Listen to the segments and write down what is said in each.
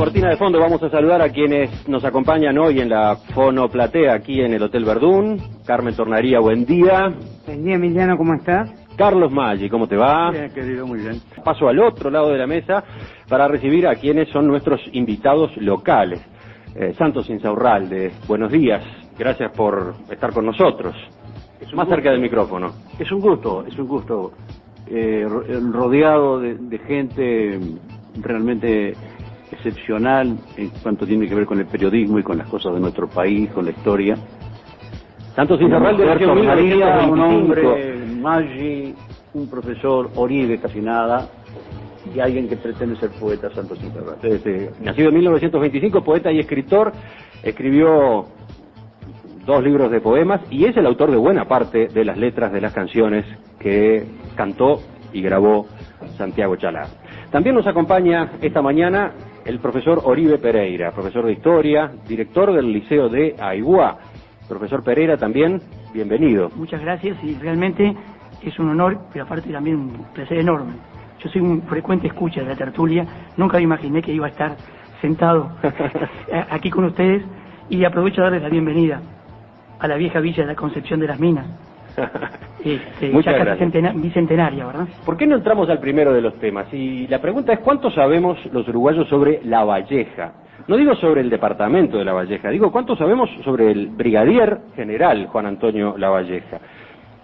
cortina de fondo vamos a saludar a quienes nos acompañan hoy en la fonoplatea aquí en el Hotel Verdún. Carmen Tornaría, buen día. Buen día, Emiliano, ¿cómo estás? Carlos Maggi, ¿cómo te va? Bien, querido, muy bien. Paso al otro lado de la mesa para recibir a quienes son nuestros invitados locales. Eh, Santos Insaurralde, buenos días. Gracias por estar con nosotros. Más gusto. cerca del micrófono. Es un gusto, es un gusto. eh, ro- rodeado de, de gente realmente excepcional en cuanto tiene que ver con el periodismo y con las cosas de nuestro país, con la historia. Santos Insaurralde Una nació en un 1925. hombre, Maggi, un profesor, Oribe casi nada, y alguien que pretende ser poeta, Santos Insaurralde. Este, nacido en 1925, poeta y escritor, escribió dos libros de poemas y es el autor de buena parte de las letras de las canciones que cantó y grabó Santiago Chalá. También nos acompaña esta mañana el profesor Oribe Pereira, profesor de historia, director del Liceo de Aiguá. Profesor Pereira también, bienvenido. Muchas gracias y realmente es un honor, pero aparte también un placer enorme. Yo soy un frecuente escucha de la tertulia, nunca me imaginé que iba a estar sentado aquí con ustedes y aprovecho a darles la bienvenida a la vieja villa de la Concepción de las Minas, este, Muchas ya casi gracias. centena- bicentenaria, ¿verdad? ¿Por qué no entramos al primero de los temas? Y la pregunta es, ¿cuánto sabemos los uruguayos sobre La Valleja? No digo sobre el departamento de La Valleja, digo, ¿cuánto sabemos sobre el brigadier general Juan Antonio La Valleja?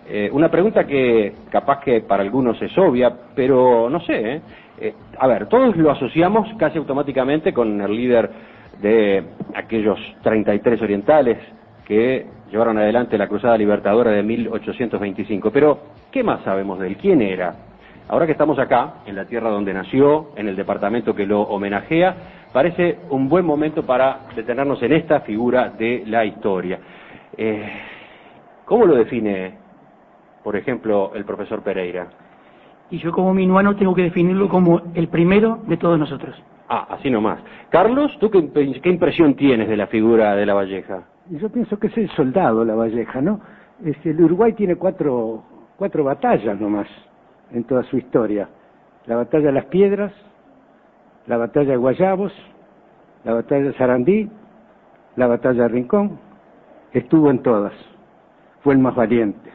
Eh, una pregunta que capaz que para algunos es obvia, pero no sé. ¿eh? Eh, a ver, todos lo asociamos casi automáticamente con el líder de aquellos 33 orientales que llevaron adelante la Cruzada Libertadora de 1825. Pero, ¿qué más sabemos de él? ¿Quién era? Ahora que estamos acá, en la tierra donde nació, en el departamento que lo homenajea, parece un buen momento para detenernos en esta figura de la historia. Eh, ¿Cómo lo define, por ejemplo, el profesor Pereira? Y yo como minuano tengo que definirlo como el primero de todos nosotros. Ah, así nomás. Carlos, ¿tú qué, qué impresión tienes de la figura de la Valleja? Yo pienso que es el soldado la Valleja, ¿no? Este, el Uruguay tiene cuatro, cuatro batallas nomás en toda su historia. La batalla de las Piedras, la batalla de Guayabos, la batalla de Sarandí, la batalla de Rincón. Estuvo en todas. Fue el más valiente.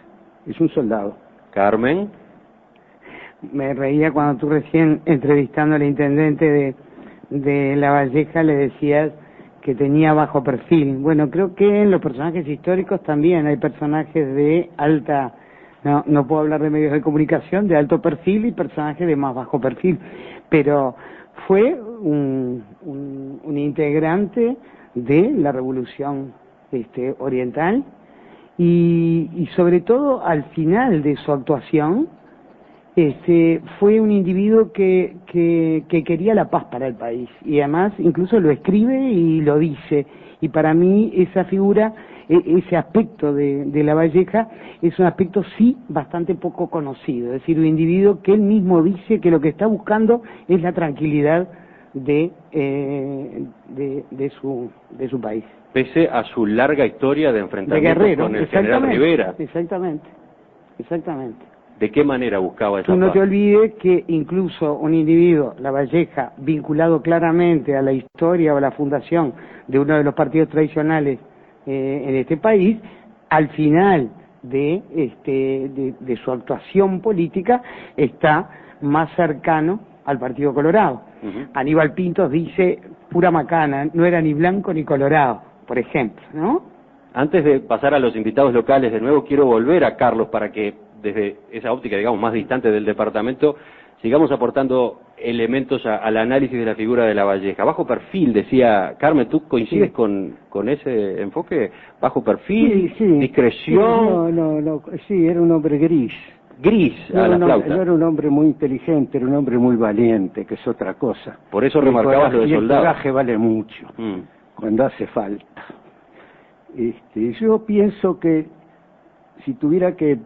Es un soldado. Carmen. Me reía cuando tú recién entrevistando al intendente de, de La Valleja le decías que tenía bajo perfil. Bueno, creo que en los personajes históricos también hay personajes de alta, no, no puedo hablar de medios de comunicación, de alto perfil y personajes de más bajo perfil, pero fue un, un, un integrante de la revolución este, oriental y, y sobre todo al final de su actuación, este, fue un individuo que, que, que quería la paz para el país y además incluso lo escribe y lo dice. Y para mí esa figura e- ese aspecto de, de la Valleja es un aspecto sí bastante poco conocido. Es decir un individuo que él mismo dice que lo que está buscando es la tranquilidad de eh, de, de su de su país. Pese a su larga historia de de enfrentamiento guerrero con el general Rivera, exactamente exactamente ¿de qué manera buscaba esa Tú no paz? te olvides que incluso un individuo, la Valleja, vinculado claramente a la historia o a la fundación de uno de los partidos tradicionales eh, en este país, al final de, este, de, de su actuación política está más cercano al Partido Colorado. Aníbal Pintos dice pura macana, no era ni blanco ni colorado, por ejemplo, ¿no? Antes de pasar a los invitados locales de nuevo, quiero volver a Carlos para que desde esa óptica, digamos, más distante del departamento, sigamos aportando elementos a- al análisis de la figura de la Valleja. Bajo perfil, decía Carmen, ¿tú coincides Sí. con, con ese enfoque? Bajo perfil, Sí, sí. discreción, No, no, no, sí, era un hombre gris. gris No, a la no, flauta. no era un hombre muy inteligente, era un hombre muy valiente, que es otra cosa. Por eso remarcabas lo de y el soldado. coraje vale mucho, Mm. cuando hace falta. Este, yo pienso que si tuviera que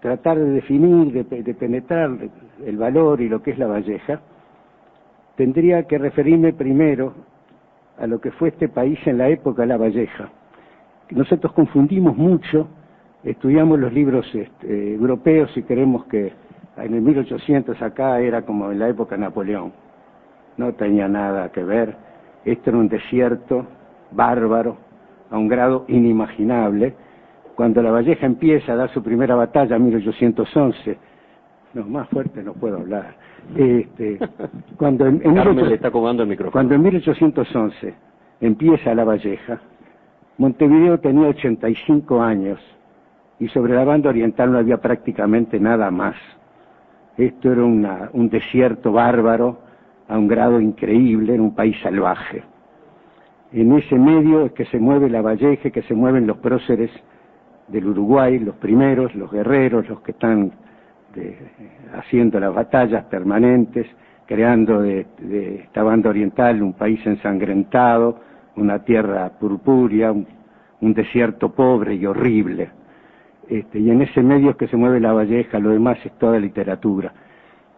tratar de definir, de, de penetrar el valor y lo que es la Valleja, tendría que referirme primero a lo que fue este país en la época de la Valleja. Nosotros confundimos mucho, estudiamos los libros este, europeos y creemos que en el 1800 acá era como en la época de Napoleón. no tenía nada que ver. Esto era un desierto bárbaro, a un grado inimaginable. Cuando la Valleja empieza a dar su primera batalla en 1811, no, más fuerte no puedo hablar. Este, cuando en, en Carmen 18 le está acomodando el micrófono. cuando en 1811 empieza la Valleja, Montevideo tenía 85 años y sobre la banda oriental no había prácticamente nada más. Esto era una- un desierto bárbaro a un grado increíble, era un país salvaje. En ese medio es que se mueve la Valleja, que se mueven los próceres del Uruguay, los primeros, los guerreros, los que están de- haciendo las batallas permanentes, creando de, esta banda oriental un país ensangrentado, una tierra purpúrea, un, un desierto pobre y horrible. Este, y en ese medio es que se mueve la Valleja, lo demás es toda literatura.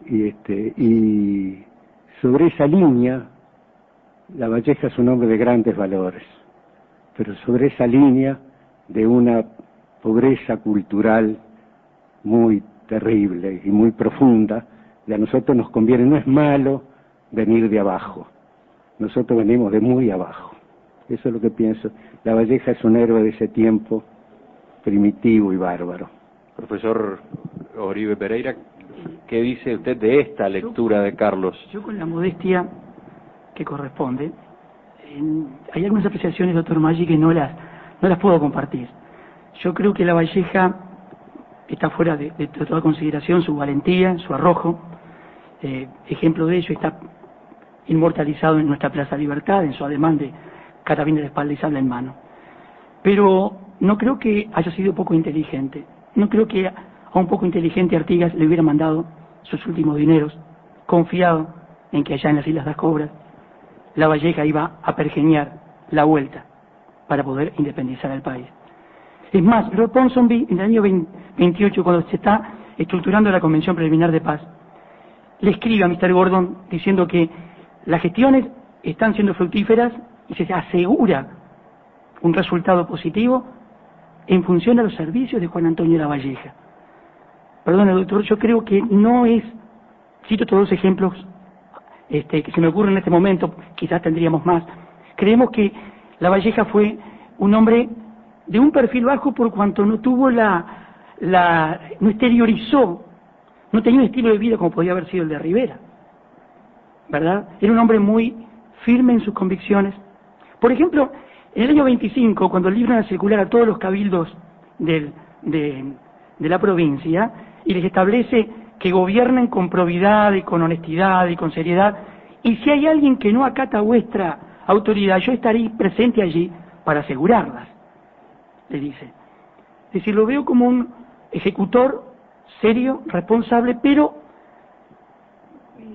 Y, este, y sobre esa línea, la Valleja es un hombre de grandes valores, pero sobre esa línea de una pobreza cultural muy terrible y muy profunda, y a nosotros nos conviene, no es malo venir de abajo, nosotros venimos de muy abajo, eso es lo que pienso. La Valleja es un héroe de ese tiempo primitivo y bárbaro. Profesor Oribe Pereira, ¿qué dice usted de esta lectura de Carlos? Yo con la modestia que corresponde, en- hay algunas apreciaciones, doctor Maggi, que no las, no las puedo compartir. Yo creo que la Valleja está fuera de, toda consideración su valentía, su arrojo. Eh, ejemplo de ello está inmortalizado en nuestra Plaza Libertad, en su ademán de carabina de espalda y sable en mano. Pero no creo que haya sido poco inteligente. No creo que a un poco inteligente Artigas le hubiera mandado sus últimos dineros, confiado en que allá en las Islas de las Cobras la Valleja iba a pergeñar la vuelta para poder independizar al país. Es más, Lord Ponsonby, en el año 20 28, cuando se está estructurando la Convención Preliminar de Paz, le escribe a Mr. Gordon diciendo que las gestiones están siendo fructíferas y se asegura un resultado positivo en función a los servicios de Juan Antonio de la Valleja. Perdone, doctor, yo creo que no es, cito todos los ejemplos este, que se me ocurren en este momento, quizás tendríamos más. Creemos que la Valleja fue un hombre de un perfil bajo por cuanto no tuvo la, la, no exteriorizó, no tenía un estilo de vida como podía haber sido el de Rivera, ¿verdad? Era un hombre muy firme en sus convicciones. Por ejemplo, en el año 25, cuando libran a circular a todos los cabildos de, de la provincia y les establece que gobiernen con probidad y con honestidad y con seriedad, y si hay alguien que no acata vuestra autoridad, yo estaré presente allí para asegurarlas, le dice. Es decir, lo veo como un ejecutor serio, responsable, pero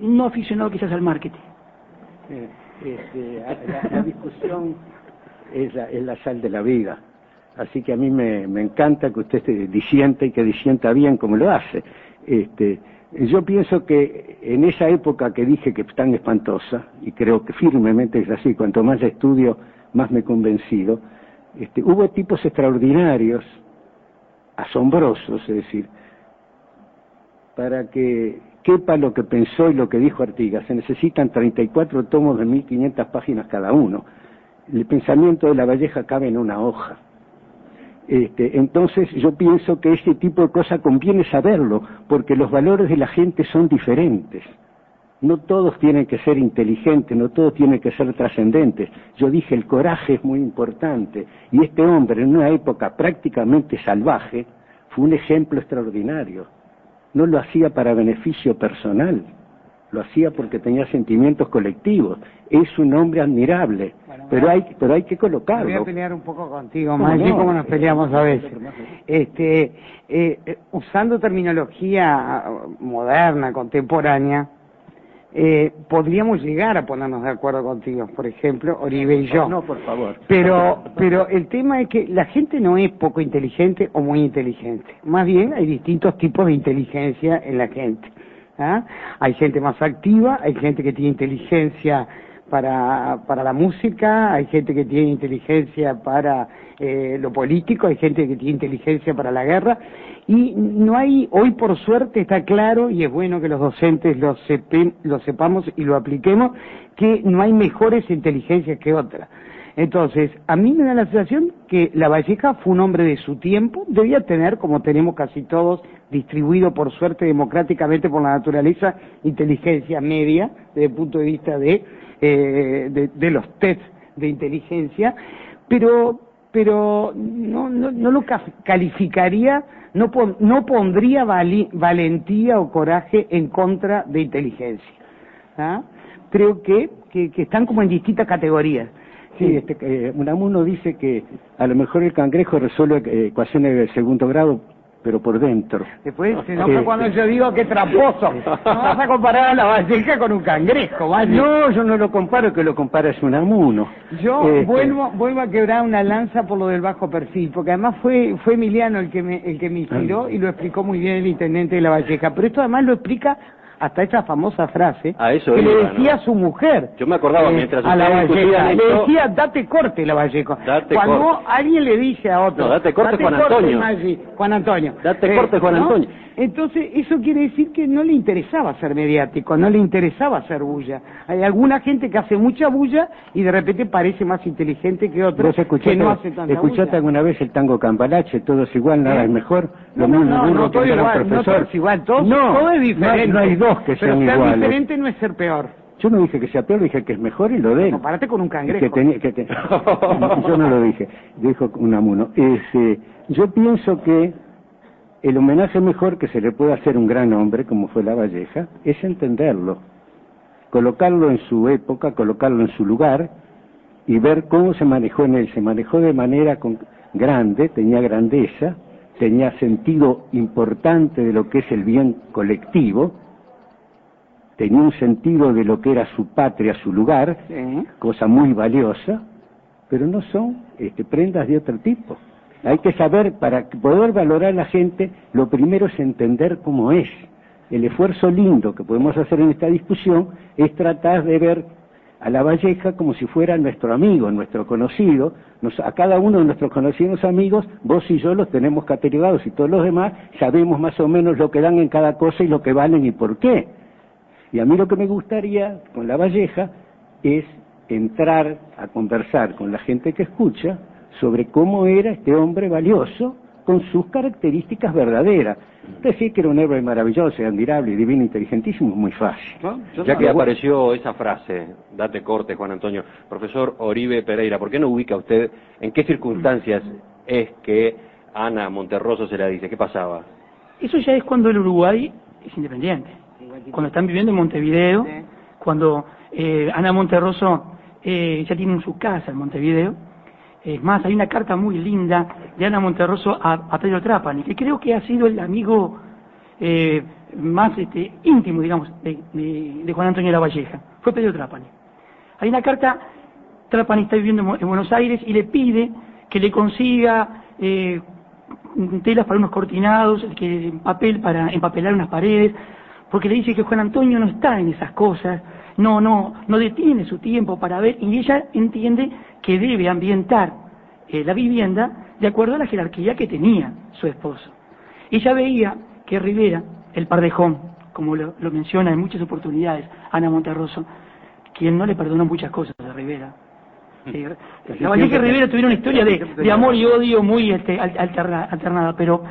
no aficionado quizás al marketing. Eh, este, la, discusión es la, es la sal de la vida. Así que a mí me, encanta que usted disiente y que disienta bien como lo hace. Este, yo pienso que en esa época que dije que es tan espantosa, y creo que firmemente es así, cuanto más estudio, más me he convencido, este, hubo tipos extraordinarios, asombrosos, es decir, para que quepa lo que pensó y lo que dijo Artigas. Se necesitan 34 tomos de 1500 páginas cada uno. El pensamiento de la Valleja cabe en una hoja. Este, entonces yo pienso que ese tipo de cosas conviene saberlo, porque los valores de la gente son diferentes. No todos tienen que ser inteligentes, no todos tienen que ser trascendentes. Yo dije, el coraje es muy importante. Y este hombre, en una época prácticamente salvaje, fue un ejemplo extraordinario. No lo hacía para beneficio personal, lo hacía porque tenía sentimientos colectivos. Es un hombre admirable, Bueno, pero hay, pero hay que Me voy colocarlo. a pelear un poco contigo, ¿Cómo Maggi, no? como nos peleamos a veces. Este, eh, eh, usando terminología moderna, contemporánea, eh, podríamos llegar a ponernos de acuerdo contigo, por ejemplo, Oribe y yo. No, por favor. Pero, pero el tema es que la gente no es poco inteligente o muy inteligente. Más bien hay distintos tipos de inteligencia en la gente. ¿ah? Hay gente más activa, hay gente que tiene inteligencia para, para la música, hay gente que tiene inteligencia para eh, lo político, hay gente que tiene inteligencia para la guerra, y no hay, hoy por suerte está claro, y es bueno que los docentes lo, lo sepamos y lo apliquemos, que no hay mejores inteligencias que otras. Entonces, a mí me da la sensación que la Valleja fue un hombre de su tiempo, debía tener, como tenemos casi todos, distribuido por suerte democráticamente por la naturaleza, inteligencia media, desde el punto de vista de, eh, de, los test de inteligencia, pero, pero no, no, no lo calificaría, no, no pondría valentía o coraje en contra de inteligencia. ¿ah? Creo que, que están como en distintas categorías. Sí, este, eh, Unamuno dice que a lo mejor el cangrejo resuelve eh, ecuaciones de segundo grado, pero por dentro. Después se enoja cuando yo digo que tramposo. No vas a comparar a la valleja con un cangrejo, ¿vale? No, yo no lo comparo, que lo compara es Unamuno. Yo este, vuelvo, vuelvo a quebrar una lanza por lo del bajo perfil, porque además fue, fue Emiliano el que me, el que me inspiró ah. y lo explicó muy bien el intendente de la valleja. Pero esto además lo explica hasta esa famosa frase que le decía a su mujer. Yo me acordaba eh, mientras a la Valleca, le decía date corte la Vallejo. Cuando alguien le dice a otro, no, date corte Juan Antonio. Juan Antonio. Date corte Juan Antonio. Entonces, eso quiere decir que no le interesaba ser mediático, no le interesaba ser bulla. Hay alguna gente que hace mucha bulla y de repente parece más inteligente que otros que no hace tanta ¿Escuchaste alguna vez el tango Campalache? Todo es igual, nada ¿Eh? es mejor. Lo no, no, no, todo, igual, no todo es igual, todo, todo es diferente. No, hay dos que sean Pero ser diferente no es ser peor. Yo no dije que sea peor, dije que es mejor y lo de él. Compárate con un cangrejo. Que tenía, que yo no lo dije, dijo Unamuno. Eh, yo pienso que el homenaje mejor que se le puede hacer a un gran hombre, como fue la Valleja, es entenderlo, colocarlo en su época, colocarlo en su lugar y ver cómo se manejó en él. Se manejó de manera grande, tenía grandeza, tenía sentido importante de lo que es el bien colectivo, tenía un sentido de lo que era su patria, su lugar, cosa muy valiosa, pero no son este, prendas de otro tipo. Hay que saber, para poder valorar a la gente, lo primero es entender cómo es. El esfuerzo lindo que podemos hacer en esta discusión es tratar de ver a la Valleja como si fuera nuestro amigo, nuestro conocido. a cada uno de nuestros conocidos amigos, vos y yo los tenemos catalogados y todos los demás sabemos más o menos lo que dan en cada cosa y lo que valen y por qué. Y a mí lo que me gustaría con la Valleja es entrar a conversar con la gente que escucha sobre cómo era este hombre valioso con sus características verdaderas. Decir que era un héroe maravilloso, admirable, divino, inteligentísimo es muy fácil. Ya que apareció esa frase, date corte, Juan Antonio, profesor Oribe Pereira, ¿por qué no ubica usted en qué circunstancias es que Ana Monterroso se la dice? ¿Qué pasaba? Eso ya es cuando el Uruguay es independiente. Cuando están viviendo en Montevideo, cuando eh, Ana Monterroso eh, ya tiene su casa en Montevideo, es más, hay una carta muy linda de Ana Monterroso a, Pedro Trapani, que creo que ha sido el amigo eh, más este, íntimo, digamos, de, Juan Antonio de la Valleja. Fue Pedro Trapani. Hay una carta, Trapani está viviendo en Buenos Aires y le pide que le consiga eh, telas para unos cortinados, que papel para empapelar unas paredes, porque le dice que Juan Antonio no está en esas cosas, no, no, no detiene su tiempo para ver, y ella entiende que debe ambientar eh, la vivienda de acuerdo a la jerarquía que tenía su esposo. Ella veía que Rivera, el pardejón, como lo, menciona en muchas oportunidades Ana Monterroso, quien no le perdonó muchas cosas a Rivera. Eh, la Valleja y Rivera tuvieron una historia de, amor y odio muy este, alternada, pero,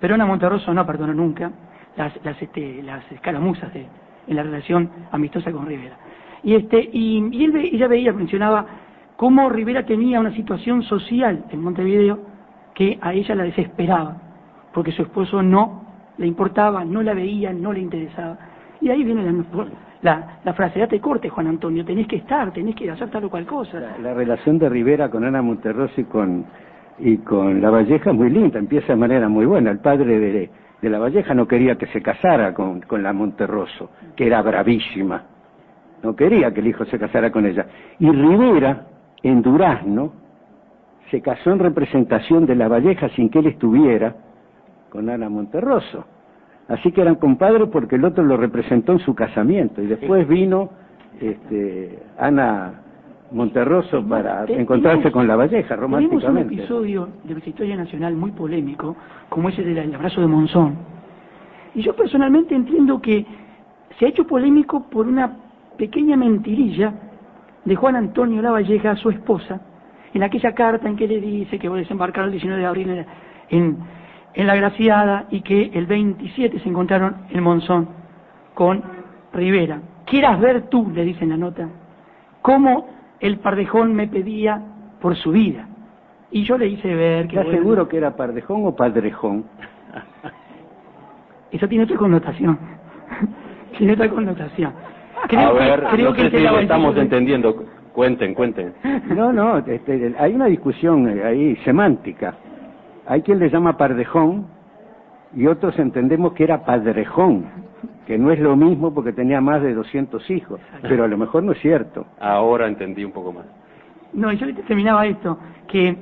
pero Ana Monterroso no perdonó nunca las, las, este, las escaramuzas de, en la relación amistosa con Rivera. Y, este, y, y él, ella veía, mencionaba cómo Rivera tenía una situación social en Montevideo que a ella la desesperaba, porque su esposo no le importaba, no la veía, no le interesaba. Y ahí viene la, la, frase, date corte, Juan Antonio, tenés que estar, tenés que hacer tal o cual cosa. La, relación de Rivera con Ana Monterroso y con, y con La Valleja es muy linda, empieza de manera muy buena. El padre de, de La Valleja no quería que se casara con, con la Monterroso, que era bravísima. No quería que el hijo se casara con ella. Y Rivera, en Durazno, se casó en representación de la Valleja sin que él estuviera con Ana Monterroso. Así que eran compadres porque el otro lo representó en su casamiento y después vino este, Ana Monterroso para encontrarse tenemos- con la Valleja Tenemos un románticamente. episodio de nuestra historia nacional muy polémico, como ese del el abrazo de Monzón. Y yo personalmente entiendo que se ha hecho polémico por una pequeña mentirilla de Juan Antonio Lavalleja a su esposa, en aquella carta en que le dice que va a desembarcar el 19 de abril en, en, en la Graciada y que el 27 se encontraron en Monzón con Rivera. Quieras ver tú, le dice en la nota, cómo el pardejón me pedía por su vida. Y yo le hice ver que... ¿Estás bueno, seguro que era Pardejón o Padrejón? Eso tiene otra connotación. tiene otra connotación. Creo a que, ver, creo no que de si la lo estamos entendiendo. Cuenten, cuenten. No, no, este, hay una discusión eh, ahí semántica. Hay quien le llama Pardejón y otros entendemos que era Padrejón, que no es lo mismo porque tenía más de 200 hijos, pero a lo mejor no es cierto. Ahora entendí un poco más. No, yo terminaba esto, que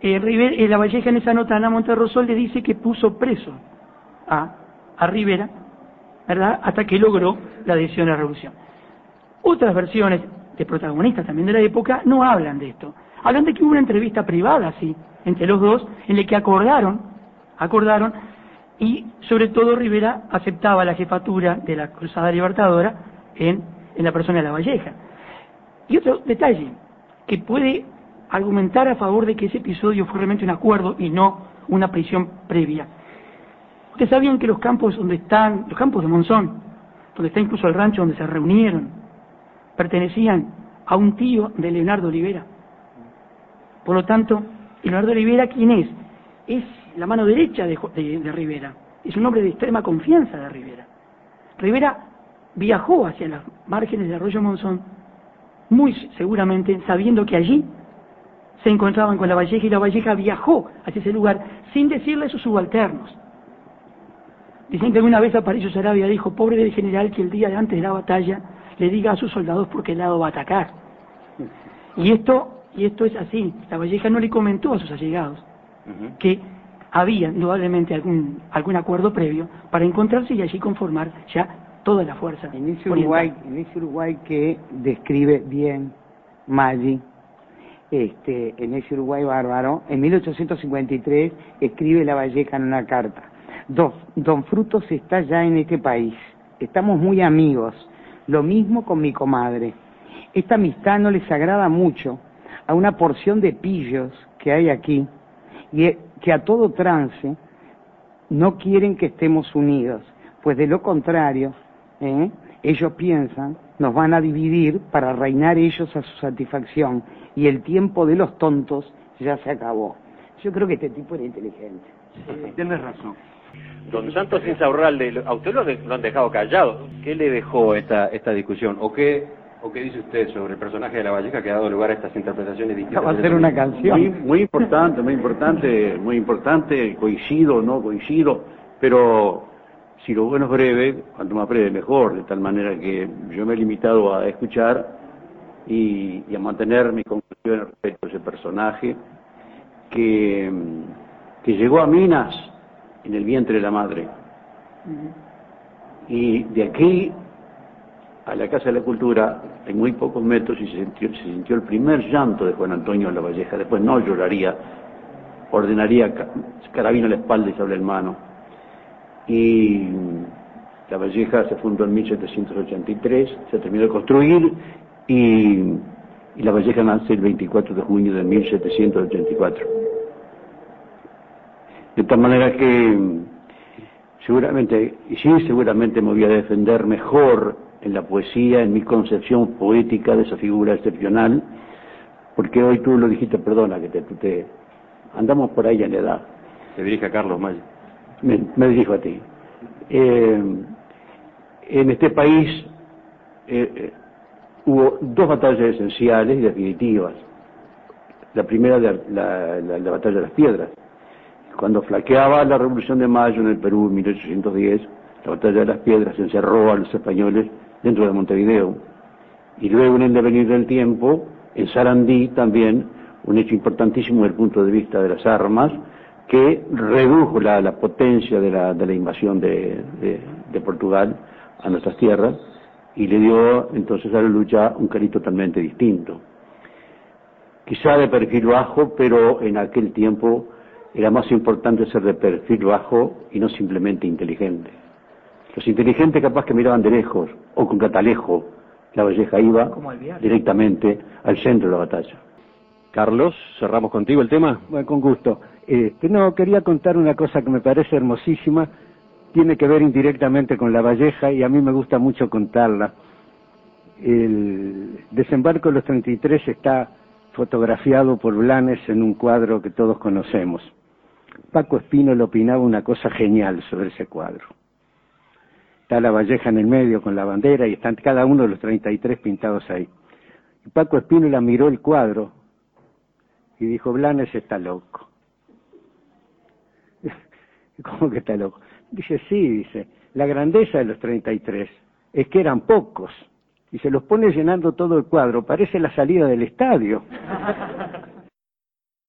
eh, River- eh, la Valleja en esa nota, Ana Monterrosol le dice que puso preso a, a Rivera, ¿verdad? Hasta que logró la adhesión a la revolución. Otras versiones de protagonistas también de la época no hablan de esto. Hablan de que hubo una entrevista privada, sí, entre los dos, en la que acordaron, acordaron, y sobre todo Rivera aceptaba la jefatura de la Cruzada Libertadora en, en la persona de la Valleja. Y otro detalle, que puede argumentar a favor de que ese episodio fue realmente un acuerdo y no una prisión previa. Ustedes sabían que los campos donde están, los campos de Monzón, donde está incluso el rancho donde se reunieron, pertenecían a un tío de Leonardo Olivera. Por lo tanto, Leonardo Olivera, ¿quién es? Es la mano derecha de, Jo- de- de Rivera. Es un hombre de extrema confianza de Rivera. Rivera viajó hacia las márgenes del arroyo Monzón, muy seguramente sabiendo que allí se encontraban con la Valleja y la Valleja viajó hacia ese lugar sin decirle a sus subalternos. Dicen que alguna vez Aparicio Sarabia dijo, pobre del general que el día de antes de la batalla le diga a sus soldados por qué lado va a atacar. Y esto, y esto es así. La Valleja no le comentó a sus allegados que había indudablemente algún, algún acuerdo previo para encontrarse y allí conformar ya toda la fuerza. En ese. Uruguay, en ese Uruguay que describe bien Maggi, este, en ese Uruguay bárbaro, en 1853 escribe La Valleja en una carta. Don, Don Frutos está ya en este país. Estamos muy amigos. Lo mismo con mi comadre. Esta amistad no les agrada mucho a una porción de pillos que hay aquí y eh, que a todo trance no quieren que estemos unidos, pues de lo contrario, ¿eh? ellos piensan, nos van a dividir para reinar ellos a su satisfacción y el tiempo de los tontos ya se acabó. Yo creo que este tipo era inteligente. Tienes razón. Don Santos Insaurralde, a usted lo, de- lo han dejado callado. ¿Qué le dejó esta, esta discusión? ¿O qué, ¿O qué dice usted sobre el personaje de la Valleja que ha dado lugar a estas interpretaciones distintas? Va a ser una canción. Muy, muy importante, muy importante, muy importante, coincido, no coincido, pero si lo bueno es breve, cuanto más breve mejor, de tal manera que yo me he limitado a escuchar y, y a mantener mis conclusiones respecto a ese personaje que, que llegó a Minas en el vientre de la madre. Y de aquí a la Casa de la Cultura, en muy pocos metros, y se sintió, el primer llanto de Juan Antonio La Valleja. Después no lloraría, ordenaría ca- carabina a la espalda y sable en mano. Y La Valleja se fundó en 1783, se terminó de construir y, y La Valleja nace el 24 de junio de 1784. De tal manera que seguramente, y sí, seguramente me voy a defender mejor en la poesía, en mi concepción poética de esa figura excepcional, porque hoy tú lo dijiste, perdona que te, te andamos por ahí en la edad, Se dirige a Carlos Mayo. me, me dirijo a ti. Eh, en este país eh, eh, hubo dos batallas esenciales y definitivas. La primera, la, la- la- la batalla de las piedras. Cuando flaqueaba la Revolución de Mayo en el Perú en 1810, la batalla de las piedras encerró a los españoles dentro de Montevideo. Y luego en el devenir del tiempo, en Sarandí también, un hecho importantísimo desde el punto de vista de las armas, que redujo la, potencia de la, de la invasión de- de Portugal a nuestras tierras, y le dio entonces a la lucha un cariz totalmente distinto. Quizá de perfil bajo, pero en aquel tiempo era más importante ser de perfil bajo y no simplemente inteligente. Los inteligentes capaz que miraban de lejos o con catalejo, la Valleja iba directamente al centro de la batalla. Carlos, cerramos contigo el tema. Bueno, con gusto. Este, no, quería contar una cosa que me parece hermosísima, tiene que ver indirectamente con la Valleja y a mí me gusta mucho contarla. El desembarco de los 33 está fotografiado por Blanes en un cuadro que todos conocemos. Paco Espino le opinaba una cosa genial sobre ese cuadro. Está la Valleja en el medio con la bandera y están cada uno de los 33 pintados ahí. Y Paco Espino la miró el cuadro y dijo, Blanes está loco. ¿Cómo que está loco? Dice, sí, dice, la grandeza de los 33 es que eran pocos y se los pone llenando todo el cuadro, parece la salida del estadio.